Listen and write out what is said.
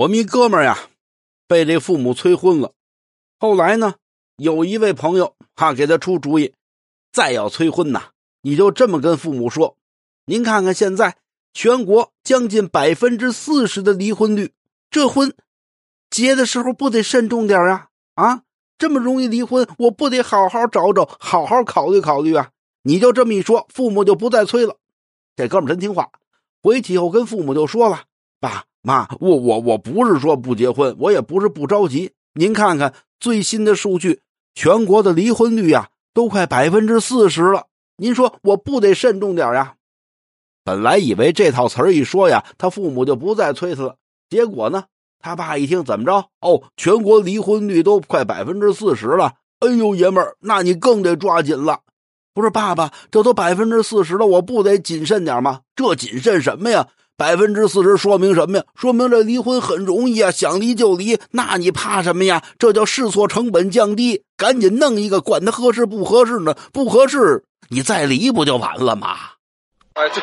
我们一哥们儿呀，被这父母催婚了。后来呢，有一位朋友哈给他出主意，再要催婚呐，你就这么跟父母说：您看看现在全国将近百分之四十的离婚率，这婚结的时候不得慎重点啊？啊，这么容易离婚，我不得好好找找，好好考虑考虑啊！你就这么一说，父母就不再催了。这哥们真听话，回去以后跟父母就说了：爸。妈，我我我不是说不结婚，我也不是不着急。您看看最新的数据，全国的离婚率呀，都快百分之四十了。您说我不得慎重点呀？本来以为这套词儿一说呀，他父母就不再催他了。结果呢，他爸一听怎么着？哦，全国离婚率都快百分之四十了。哎呦，爷们儿，那你更得抓紧了。不是爸爸，这都百分之四十了，我不得谨慎点吗？这谨慎什么呀？百分之四十说明什么呀？说明这离婚很容易啊，想离就离。那你怕什么呀？这叫试错成本降低，赶紧弄一个，管他合适不合适呢？不合适，你再离不就完了吗？哎，对。